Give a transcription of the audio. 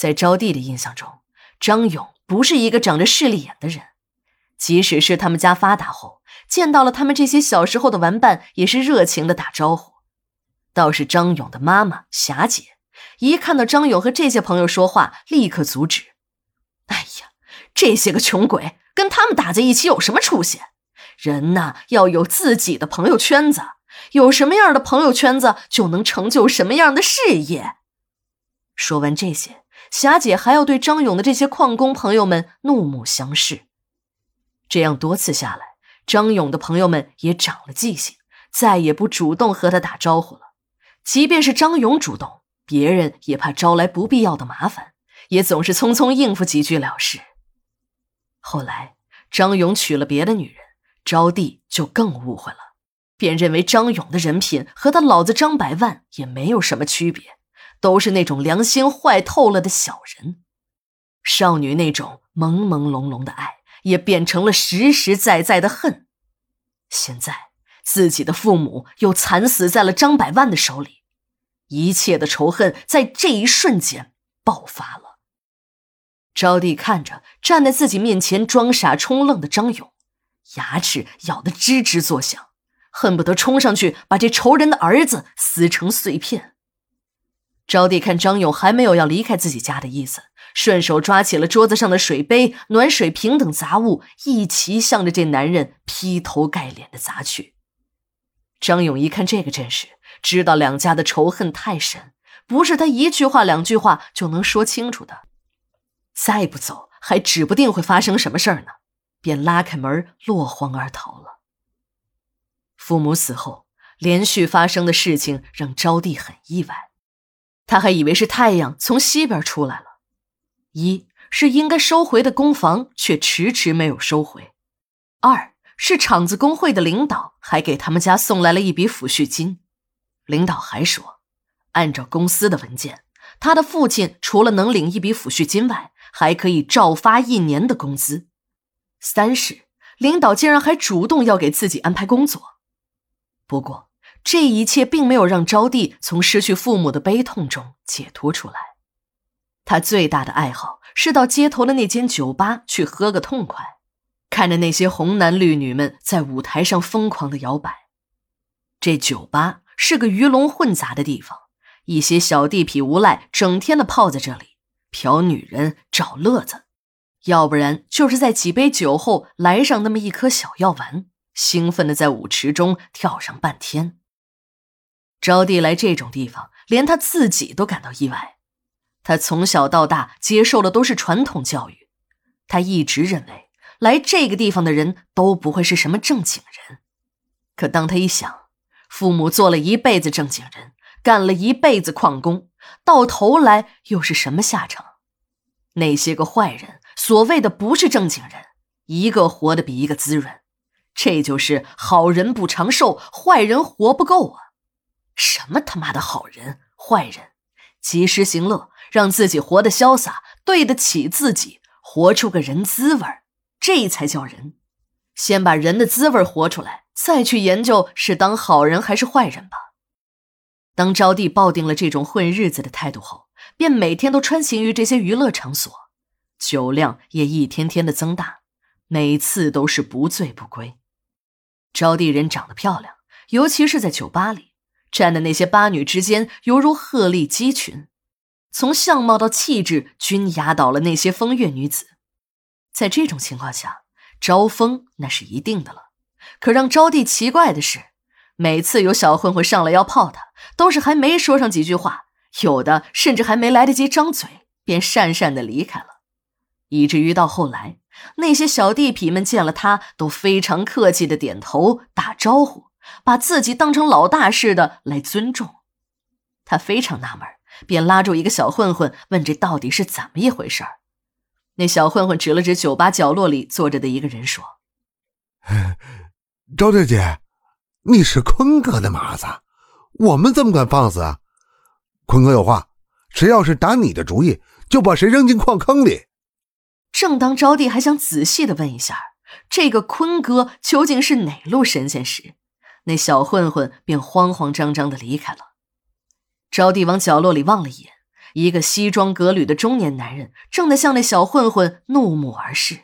在招娣的印象中，张勇不是一个长着势利眼的人。即使是他们家发达后，见到了他们这些小时候的玩伴，也是热情的打招呼。倒是张勇的妈妈霞姐，一看到张勇和这些朋友说话，立刻阻止。哎呀，这些个穷鬼跟他们打在一起有什么出息？人呐，要有自己的朋友圈子，有什么样的朋友圈子，就能成就什么样的事业。说完这些，霞姐还要对张勇的这些矿工朋友们怒目相视。这样多次下来，张勇的朋友们也长了记性，再也不主动和他打招呼了。即便是张勇主动，别人也怕招来不必要的麻烦，也总是匆匆应付几句了事。后来，张勇娶了别的女人，招娣就更误会了，便认为张勇的人品和他老子张百万也没有什么区别。都是那种良心坏透了的小人，少女那种朦朦胧胧的爱，也变成了实实在在的恨。现在自己的父母又惨死在了张百万的手里，一切的仇恨在这一瞬间爆发了。招娣看着站在自己面前装傻充愣的张勇，牙齿咬得吱吱作响，恨不得冲上去把这仇人的儿子撕成碎片。招娣看张勇还没有要离开自己家的意思，顺手抓起了桌子上的水杯、暖水瓶等杂物，一齐向着这男人劈头盖脸的砸去。张勇一看这个阵势，知道两家的仇恨太深，不是他一句话两句话就能说清楚的。再不走，还指不定会发生什么事儿呢，便拉开门落荒而逃了。父母死后，连续发生的事情让招娣很意外。他还以为是太阳从西边出来了，一是应该收回的工房却迟迟没有收回，二是厂子工会的领导还给他们家送来了一笔抚恤金。领导还说，按照公司的文件，他的父亲除了能领一笔抚恤金外，还可以照发一年的工资。三是领导竟然还主动要给自己安排工作。不过。这一切并没有让招娣从失去父母的悲痛中解脱出来。他最大的爱好是到街头的那间酒吧去喝个痛快，看着那些红男绿女们在舞台上疯狂的摇摆。这酒吧是个鱼龙混杂的地方，一些小地痞无赖整天的泡在这里嫖女人找乐子，要不然就是在几杯酒后来上那么一颗小药丸，兴奋的在舞池中跳上半天。招娣来这种地方，连他自己都感到意外。他从小到大接受的都是传统教育，他一直认为来这个地方的人都不会是什么正经人。可当他一想，父母做了一辈子正经人，干了一辈子矿工，到头来又是什么下场？那些个坏人，所谓的不是正经人，一个活得比一个滋润。这就是好人不长寿，坏人活不够啊！什么他妈的好人坏人，及时行乐，让自己活得潇洒，对得起自己，活出个人滋味这才叫人。先把人的滋味活出来，再去研究是当好人还是坏人吧。当招娣抱定了这种混日子的态度后，便每天都穿行于这些娱乐场所，酒量也一天天的增大，每次都是不醉不归。招娣人长得漂亮，尤其是在酒吧里。站的那些八女之间，犹如鹤立鸡群，从相貌到气质均压倒了那些风月女子。在这种情况下，招风那是一定的了。可让招娣奇怪的是，每次有小混混上来要泡她，都是还没说上几句话，有的甚至还没来得及张嘴，便讪讪的离开了。以至于到后来，那些小地痞们见了他，都非常客气的点头打招呼。把自己当成老大似的来尊重，他非常纳闷，便拉住一个小混混问：“这到底是怎么一回事？”那小混混指了指酒吧角落里坐着的一个人说：“周大姐，你是坤哥的马子，我们怎么敢放肆啊？坤哥有话，谁要是打你的主意，就把谁扔进矿坑里。”正当招娣还想仔细的问一下，这个坤哥究竟是哪路神仙时，那小混混便慌慌张张的离开了。招娣往角落里望了一眼，一个西装革履的中年男人正在向那小混混怒目而视。